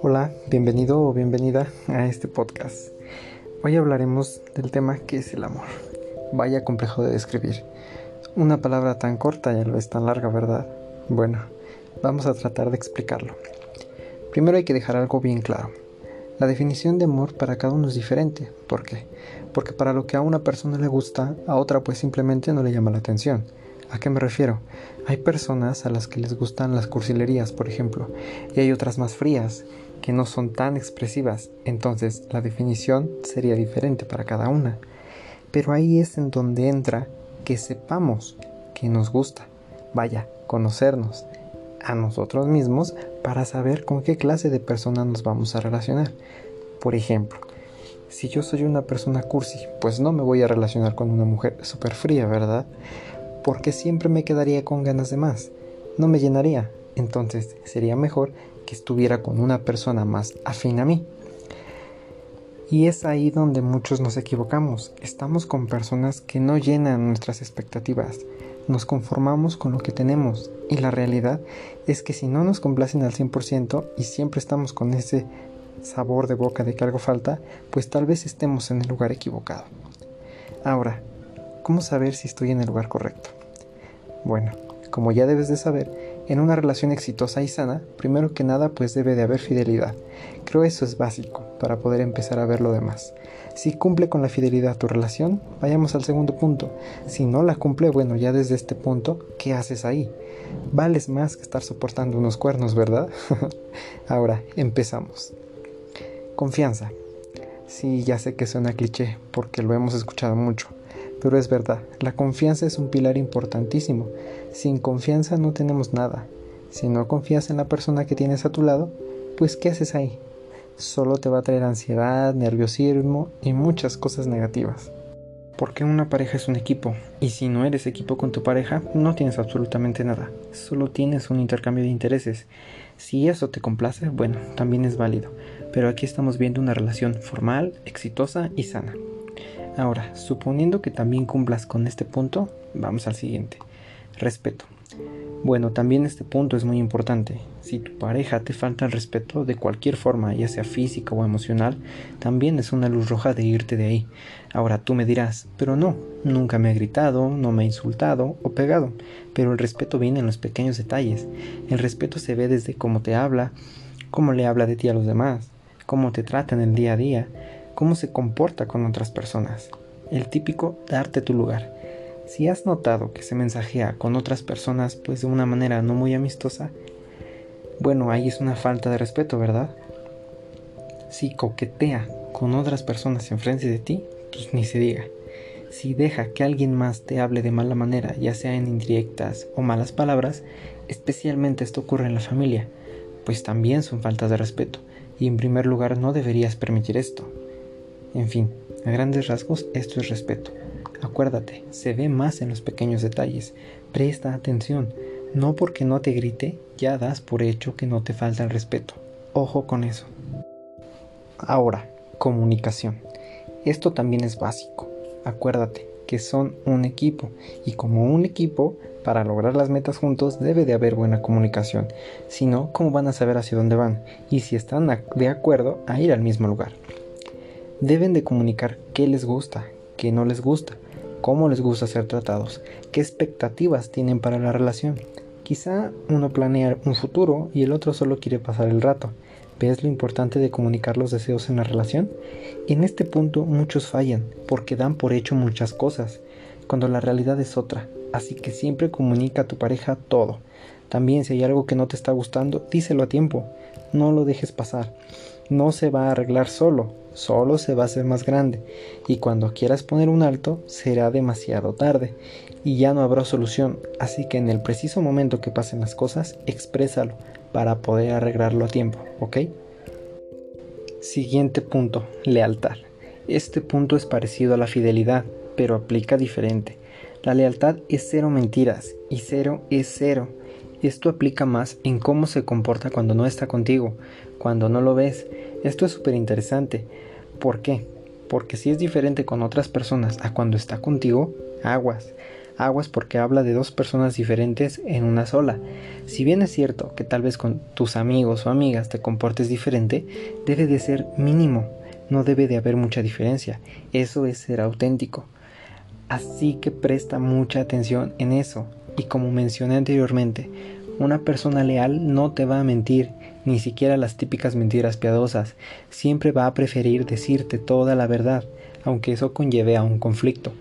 Hola, bienvenido o bienvenida a este podcast. Hoy hablaremos del tema que es el amor. Vaya complejo de describir. Una palabra tan corta y a la vez tan larga, ¿verdad? Bueno, vamos a tratar de explicarlo. Primero hay que dejar algo bien claro. La definición de amor para cada uno es diferente. ¿Por qué? Porque para lo que a una persona le gusta, a otra pues simplemente no le llama la atención. ¿A qué me refiero? Hay personas a las que les gustan las cursilerías, por ejemplo, y hay otras más frías, que no son tan expresivas, entonces la definición sería diferente para cada una. Pero ahí es en donde entra que sepamos que nos gusta, vaya, conocernos a nosotros mismos para saber con qué clase de persona nos vamos a relacionar. Por ejemplo, si yo soy una persona cursi, pues no me voy a relacionar con una mujer súper fría, ¿verdad? Porque siempre me quedaría con ganas de más, no me llenaría, entonces sería mejor que estuviera con una persona más afín a mí. Y es ahí donde muchos nos equivocamos. Estamos con personas que no llenan nuestras expectativas. Nos conformamos con lo que tenemos. Y la realidad es que si no nos complacen al 100% y siempre estamos con ese sabor de boca de que algo falta, pues tal vez estemos en el lugar equivocado. Ahora, ¿cómo saber si estoy en el lugar correcto? Bueno, como ya debes de saber, en una relación exitosa y sana, primero que nada pues debe de haber fidelidad. Creo eso es básico para poder empezar a ver lo demás. Si cumple con la fidelidad tu relación, vayamos al segundo punto. Si no la cumple, bueno, ya desde este punto, ¿qué haces ahí? Vales más que estar soportando unos cuernos, ¿verdad? Ahora, empezamos. Confianza. Sí, ya sé que suena cliché, porque lo hemos escuchado mucho. Pero es verdad, la confianza es un pilar importantísimo. Sin confianza no tenemos nada. Si no confías en la persona que tienes a tu lado, pues ¿qué haces ahí? Solo te va a traer ansiedad, nerviosismo y muchas cosas negativas. Porque una pareja es un equipo, y si no eres equipo con tu pareja, no tienes absolutamente nada, solo tienes un intercambio de intereses. Si eso te complace, bueno, también es válido, pero aquí estamos viendo una relación formal, exitosa y sana. Ahora, suponiendo que también cumplas con este punto, vamos al siguiente. Respeto. Bueno, también este punto es muy importante. Si tu pareja te falta el respeto de cualquier forma, ya sea física o emocional, también es una luz roja de irte de ahí. Ahora tú me dirás, pero no, nunca me ha gritado, no me ha insultado o pegado, pero el respeto viene en los pequeños detalles. El respeto se ve desde cómo te habla, cómo le habla de ti a los demás, cómo te trata en el día a día, cómo se comporta con otras personas. El típico darte tu lugar. Si has notado que se mensajea con otras personas pues de una manera no muy amistosa, bueno, ahí es una falta de respeto, ¿verdad? Si coquetea con otras personas enfrente de ti, pues ni se diga. Si deja que alguien más te hable de mala manera, ya sea en indirectas o malas palabras, especialmente esto ocurre en la familia, pues también son faltas de respeto, y en primer lugar no deberías permitir esto. En fin, a grandes rasgos esto es respeto. Acuérdate, se ve más en los pequeños detalles. Presta atención. No porque no te grite, ya das por hecho que no te falta el respeto. Ojo con eso. Ahora, comunicación. Esto también es básico. Acuérdate que son un equipo y como un equipo, para lograr las metas juntos debe de haber buena comunicación. Si no, ¿cómo van a saber hacia dónde van? Y si están de acuerdo a ir al mismo lugar. Deben de comunicar qué les gusta, qué no les gusta, cómo les gusta ser tratados, qué expectativas tienen para la relación. Quizá uno planea un futuro y el otro solo quiere pasar el rato. ¿Ves lo importante de comunicar los deseos en la relación? En este punto muchos fallan porque dan por hecho muchas cosas, cuando la realidad es otra. Así que siempre comunica a tu pareja todo. También si hay algo que no te está gustando, díselo a tiempo. No lo dejes pasar. No se va a arreglar solo, solo se va a hacer más grande y cuando quieras poner un alto será demasiado tarde y ya no habrá solución, así que en el preciso momento que pasen las cosas, exprésalo para poder arreglarlo a tiempo, ¿ok? Siguiente punto, lealtad. Este punto es parecido a la fidelidad, pero aplica diferente. La lealtad es cero mentiras y cero es cero. Esto aplica más en cómo se comporta cuando no está contigo, cuando no lo ves. Esto es súper interesante. ¿Por qué? Porque si es diferente con otras personas a cuando está contigo, aguas. Aguas porque habla de dos personas diferentes en una sola. Si bien es cierto que tal vez con tus amigos o amigas te comportes diferente, debe de ser mínimo, no debe de haber mucha diferencia. Eso es ser auténtico. Así que presta mucha atención en eso. Y como mencioné anteriormente, una persona leal no te va a mentir, ni siquiera las típicas mentiras piadosas. Siempre va a preferir decirte toda la verdad, aunque eso conlleve a un conflicto.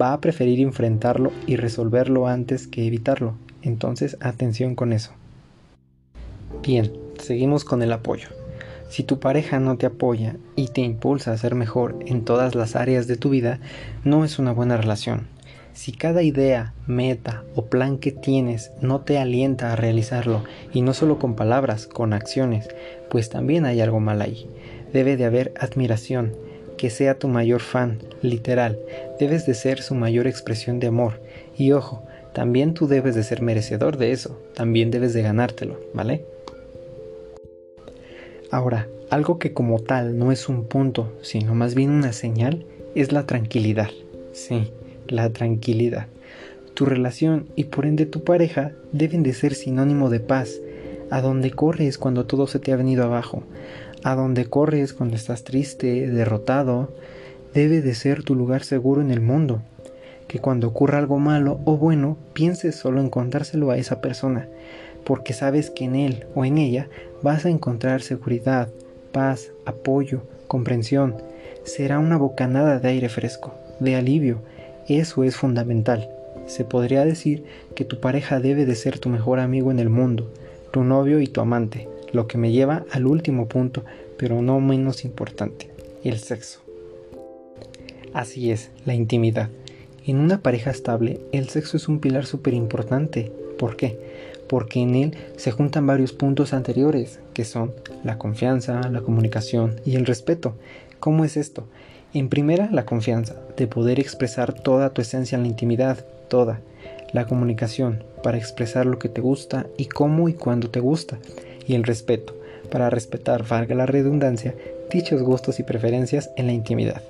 Va a preferir enfrentarlo y resolverlo antes que evitarlo. Entonces, atención con eso. Bien, seguimos con el apoyo. Si tu pareja no te apoya y te impulsa a ser mejor en todas las áreas de tu vida, no es una buena relación. Si cada idea, meta o plan que tienes no te alienta a realizarlo, y no solo con palabras, con acciones, pues también hay algo mal ahí. Debe de haber admiración, que sea tu mayor fan, literal, debes de ser su mayor expresión de amor. Y ojo, también tú debes de ser merecedor de eso, también debes de ganártelo, ¿vale? Ahora, algo que como tal no es un punto, sino más bien una señal, es la tranquilidad. Sí, la tranquilidad. Tu relación y por ende tu pareja deben de ser sinónimo de paz. A donde corres cuando todo se te ha venido abajo. A donde corres cuando estás triste, derrotado. Debe de ser tu lugar seguro en el mundo. Que cuando ocurra algo malo o bueno, pienses solo en contárselo a esa persona, porque sabes que en él o en ella vas a encontrar seguridad, paz, apoyo, comprensión. Será una bocanada de aire fresco, de alivio, eso es fundamental. Se podría decir que tu pareja debe de ser tu mejor amigo en el mundo, tu novio y tu amante, lo que me lleva al último punto, pero no menos importante, el sexo. Así es, la intimidad. En una pareja estable, el sexo es un pilar súper importante. ¿Por qué? Porque en él se juntan varios puntos anteriores, que son la confianza, la comunicación y el respeto. ¿Cómo es esto? En primera, la confianza, de poder expresar toda tu esencia en la intimidad, toda. La comunicación, para expresar lo que te gusta y cómo y cuándo te gusta. Y el respeto, para respetar, valga la redundancia, dichos gustos y preferencias en la intimidad.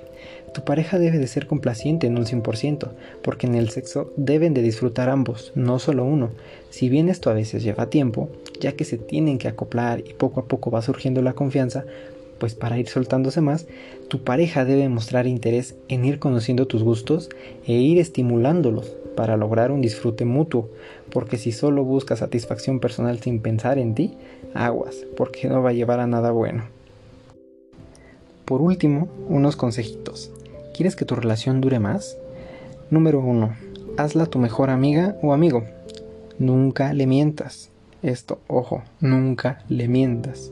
Tu pareja debe de ser complaciente en un 100%, porque en el sexo deben de disfrutar ambos, no solo uno. Si bien esto a veces lleva tiempo, ya que se tienen que acoplar y poco a poco va surgiendo la confianza, pues para ir soltándose más, tu pareja debe mostrar interés en ir conociendo tus gustos e ir estimulándolos para lograr un disfrute mutuo, porque si solo buscas satisfacción personal sin pensar en ti, aguas, porque no va a llevar a nada bueno. Por último, unos consejitos. ¿Quieres que tu relación dure más? Número 1. Hazla tu mejor amiga o amigo. Nunca le mientas. Esto, ojo, nunca le mientas.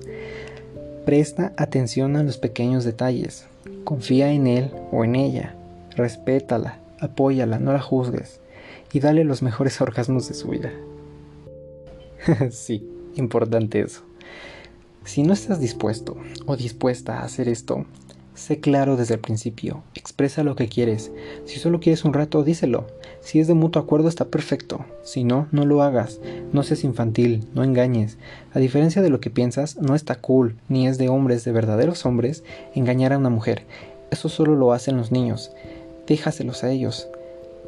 Presta atención a los pequeños detalles. Confía en él o en ella. Respétala, apóyala, no la juzgues. Y dale los mejores orgasmos de su vida. sí, importante eso. Si no estás dispuesto o dispuesta a hacer esto, Sé claro desde el principio, expresa lo que quieres. Si solo quieres un rato, díselo. Si es de mutuo acuerdo, está perfecto. Si no, no lo hagas. No seas infantil, no engañes. A diferencia de lo que piensas, no está cool, ni es de hombres, de verdaderos hombres, engañar a una mujer. Eso solo lo hacen los niños. Déjaselos a ellos.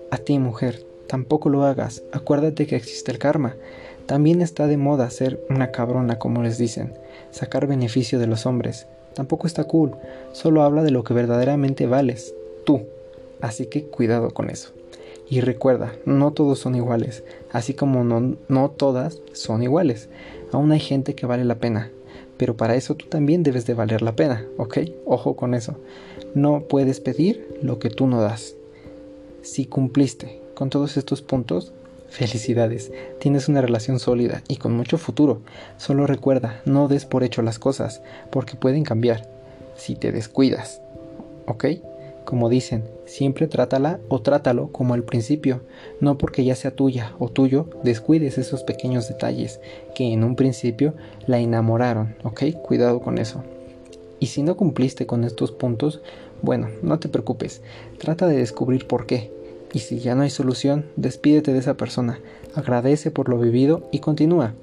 A ti, mujer, tampoco lo hagas. Acuérdate que existe el karma. También está de moda ser una cabrona, como les dicen, sacar beneficio de los hombres. Tampoco está cool, solo habla de lo que verdaderamente vales, tú. Así que cuidado con eso. Y recuerda, no todos son iguales, así como no, no todas son iguales. Aún hay gente que vale la pena, pero para eso tú también debes de valer la pena, ¿ok? Ojo con eso. No puedes pedir lo que tú no das. Si cumpliste con todos estos puntos, Felicidades, tienes una relación sólida y con mucho futuro. Solo recuerda, no des por hecho las cosas, porque pueden cambiar si te descuidas. ¿Ok? Como dicen, siempre trátala o trátalo como al principio, no porque ya sea tuya o tuyo, descuides esos pequeños detalles que en un principio la enamoraron, ¿ok? Cuidado con eso. Y si no cumpliste con estos puntos, bueno, no te preocupes, trata de descubrir por qué y si ya no hay solución, despídete de esa persona, agradece por lo vivido y continúa.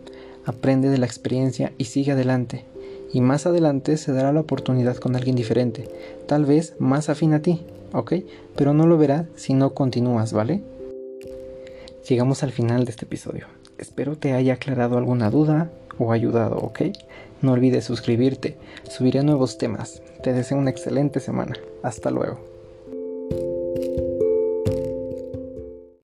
Aprende de la experiencia y sigue adelante. Y más adelante se dará la oportunidad con alguien diferente, tal vez más afín a ti, ¿ok? Pero no lo verás si no continúas, ¿vale? Llegamos al final de este episodio. Espero te haya aclarado alguna duda o ayudado, ¿ok? No olvides suscribirte, subiré nuevos temas. Te deseo una excelente semana. Hasta luego.